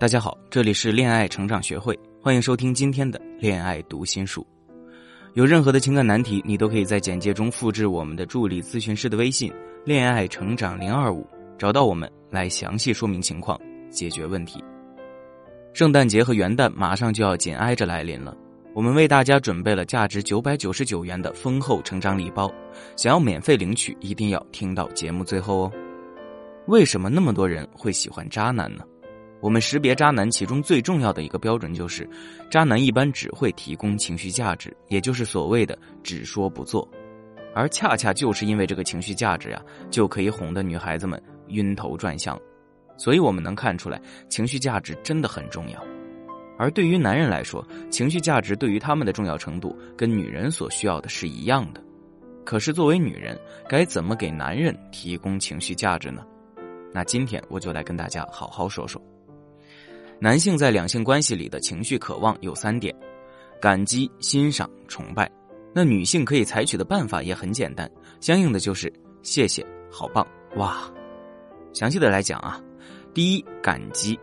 大家好，这里是恋爱成长学会，欢迎收听今天的恋爱读心术。有任何的情感难题，你都可以在简介中复制我们的助理咨询师的微信“恋爱成长零二五”，找到我们来详细说明情况，解决问题。圣诞节和元旦马上就要紧挨着来临了，我们为大家准备了价值九百九十九元的丰厚成长礼包，想要免费领取，一定要听到节目最后哦。为什么那么多人会喜欢渣男呢？我们识别渣男，其中最重要的一个标准就是，渣男一般只会提供情绪价值，也就是所谓的只说不做，而恰恰就是因为这个情绪价值呀，就可以哄得女孩子们晕头转向。所以我们能看出来，情绪价值真的很重要。而对于男人来说，情绪价值对于他们的重要程度跟女人所需要的是一样的。可是作为女人，该怎么给男人提供情绪价值呢？那今天我就来跟大家好好说说。男性在两性关系里的情绪渴望有三点：感激、欣赏、崇拜。那女性可以采取的办法也很简单，相应的就是谢谢、好棒、哇。详细的来讲啊，第一，感激。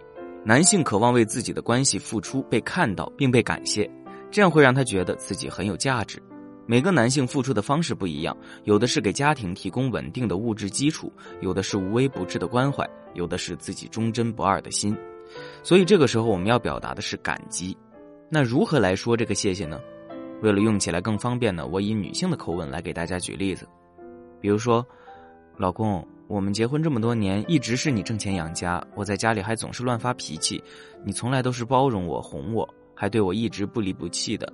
男性渴望为自己的关系付出，被看到并被感谢，这样会让他觉得自己很有价值。每个男性付出的方式不一样，有的是给家庭提供稳定的物质基础，有的是无微不至的关怀，有的是自己忠贞不二的心。所以这个时候我们要表达的是感激，那如何来说这个谢谢呢？为了用起来更方便呢，我以女性的口吻来给大家举例子，比如说，老公，我们结婚这么多年，一直是你挣钱养家，我在家里还总是乱发脾气，你从来都是包容我、哄我，还对我一直不离不弃的，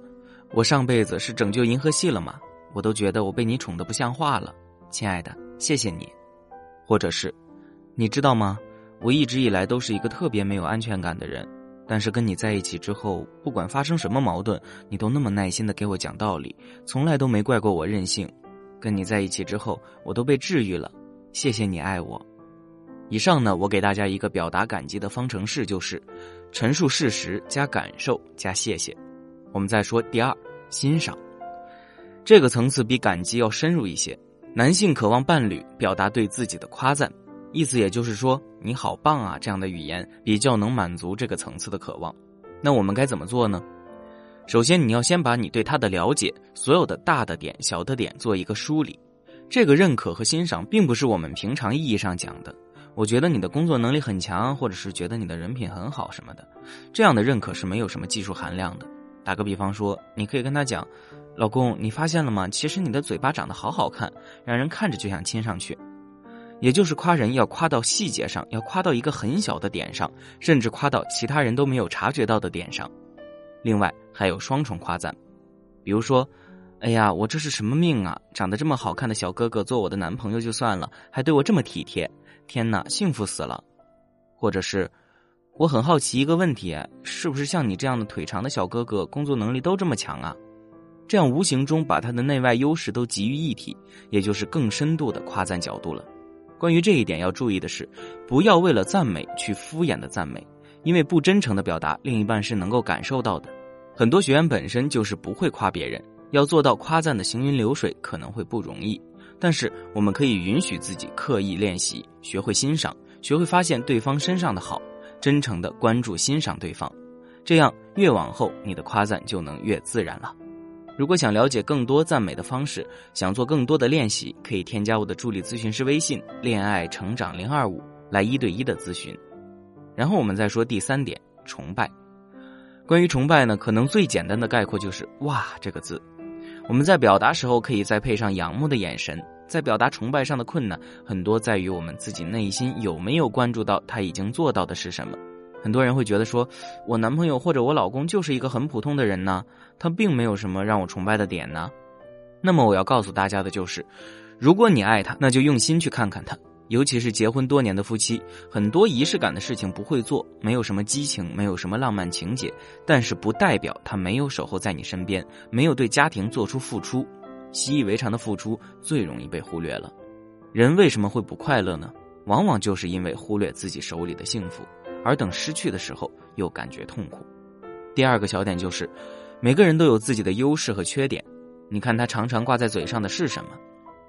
我上辈子是拯救银河系了吗？我都觉得我被你宠得不像话了，亲爱的，谢谢你，或者是，你知道吗？我一直以来都是一个特别没有安全感的人，但是跟你在一起之后，不管发生什么矛盾，你都那么耐心的给我讲道理，从来都没怪过我任性。跟你在一起之后，我都被治愈了，谢谢你爱我。以上呢，我给大家一个表达感激的方程式，就是陈述事实加感受加谢谢。我们再说第二，欣赏，这个层次比感激要深入一些。男性渴望伴侣表达对自己的夸赞。意思也就是说，你好棒啊！这样的语言比较能满足这个层次的渴望。那我们该怎么做呢？首先，你要先把你对他的了解，所有的大的点、小的点做一个梳理。这个认可和欣赏，并不是我们平常意义上讲的。我觉得你的工作能力很强，或者是觉得你的人品很好什么的，这样的认可是没有什么技术含量的。打个比方说，你可以跟他讲：“老公，你发现了吗？其实你的嘴巴长得好好看，让人看着就想亲上去。”也就是夸人要夸到细节上，要夸到一个很小的点上，甚至夸到其他人都没有察觉到的点上。另外还有双重夸赞，比如说：“哎呀，我这是什么命啊？长得这么好看的小哥哥做我的男朋友就算了，还对我这么体贴，天哪，幸福死了！”或者是：“我很好奇一个问题，是不是像你这样的腿长的小哥哥，工作能力都这么强啊？”这样无形中把他的内外优势都集于一体，也就是更深度的夸赞角度了。关于这一点要注意的是，不要为了赞美去敷衍的赞美，因为不真诚的表达，另一半是能够感受到的。很多学员本身就是不会夸别人，要做到夸赞的行云流水可能会不容易。但是我们可以允许自己刻意练习，学会欣赏，学会发现对方身上的好，真诚的关注欣赏对方，这样越往后你的夸赞就能越自然了。如果想了解更多赞美的方式，想做更多的练习，可以添加我的助理咨询师微信“恋爱成长零二五”来一对一的咨询。然后我们再说第三点，崇拜。关于崇拜呢，可能最简单的概括就是“哇”这个字。我们在表达时候可以再配上仰慕的眼神。在表达崇拜上的困难，很多在于我们自己内心有没有关注到他已经做到的是什么。很多人会觉得说，我男朋友或者我老公就是一个很普通的人呢，他并没有什么让我崇拜的点呢。那么我要告诉大家的就是，如果你爱他，那就用心去看看他。尤其是结婚多年的夫妻，很多仪式感的事情不会做，没有什么激情，没有什么浪漫情节，但是不代表他没有守候在你身边，没有对家庭做出付出。习以为常的付出最容易被忽略了。人为什么会不快乐呢？往往就是因为忽略自己手里的幸福。而等失去的时候，又感觉痛苦。第二个小点就是，每个人都有自己的优势和缺点。你看他常常挂在嘴上的是什么？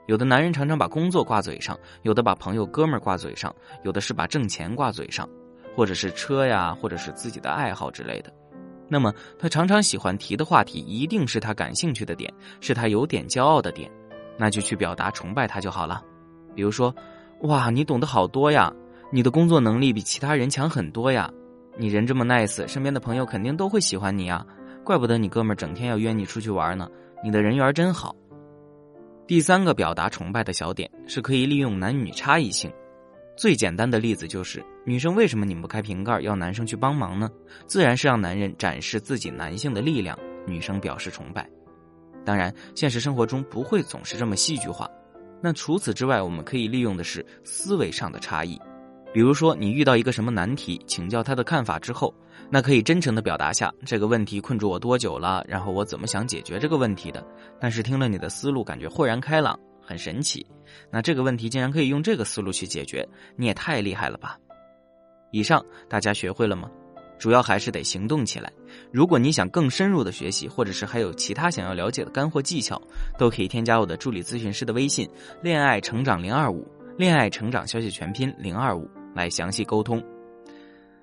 有的男人常常把工作挂嘴上，有的把朋友哥们挂嘴上，有的是把挣钱挂嘴上。或者是车呀，或者是自己的爱好之类的。那么他常常喜欢提的话题，一定是他感兴趣的点，是他有点骄傲的点，那就去表达崇拜他就好了。比如说，哇，你懂得好多呀，你的工作能力比其他人强很多呀，你人这么 nice，身边的朋友肯定都会喜欢你呀，怪不得你哥们儿整天要约你出去玩呢，你的人缘真好。第三个表达崇拜的小点是可以利用男女差异性。最简单的例子就是，女生为什么拧不开瓶盖要男生去帮忙呢？自然是让男人展示自己男性的力量，女生表示崇拜。当然，现实生活中不会总是这么戏剧化。那除此之外，我们可以利用的是思维上的差异。比如说，你遇到一个什么难题，请教他的看法之后，那可以真诚的表达下这个问题困住我多久了，然后我怎么想解决这个问题的。但是听了你的思路，感觉豁然开朗。很神奇，那这个问题竟然可以用这个思路去解决，你也太厉害了吧！以上大家学会了吗？主要还是得行动起来。如果你想更深入的学习，或者是还有其他想要了解的干货技巧，都可以添加我的助理咨询师的微信“恋爱成长零二五”，恋爱成长消息全拼零二五来详细沟通。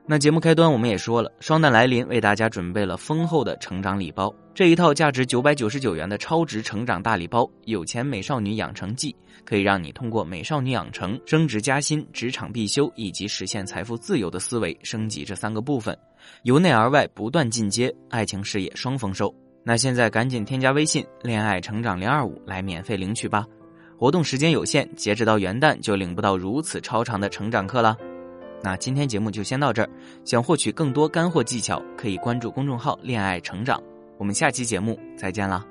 那节目开端我们也说了，双旦来临为大家准备了丰厚的成长礼包。这一套价值九百九十九元的超值成长大礼包《有钱美少女养成记》，可以让你通过美少女养成、升职加薪、职场必修以及实现财富自由的思维升级这三个部分，由内而外不断进阶，爱情事业双丰收。那现在赶紧添加微信“恋爱成长零二五”来免费领取吧！活动时间有限，截止到元旦就领不到如此超长的成长课了。那今天节目就先到这儿，想获取更多干货技巧，可以关注公众号“恋爱成长”。我们下期节目再见了。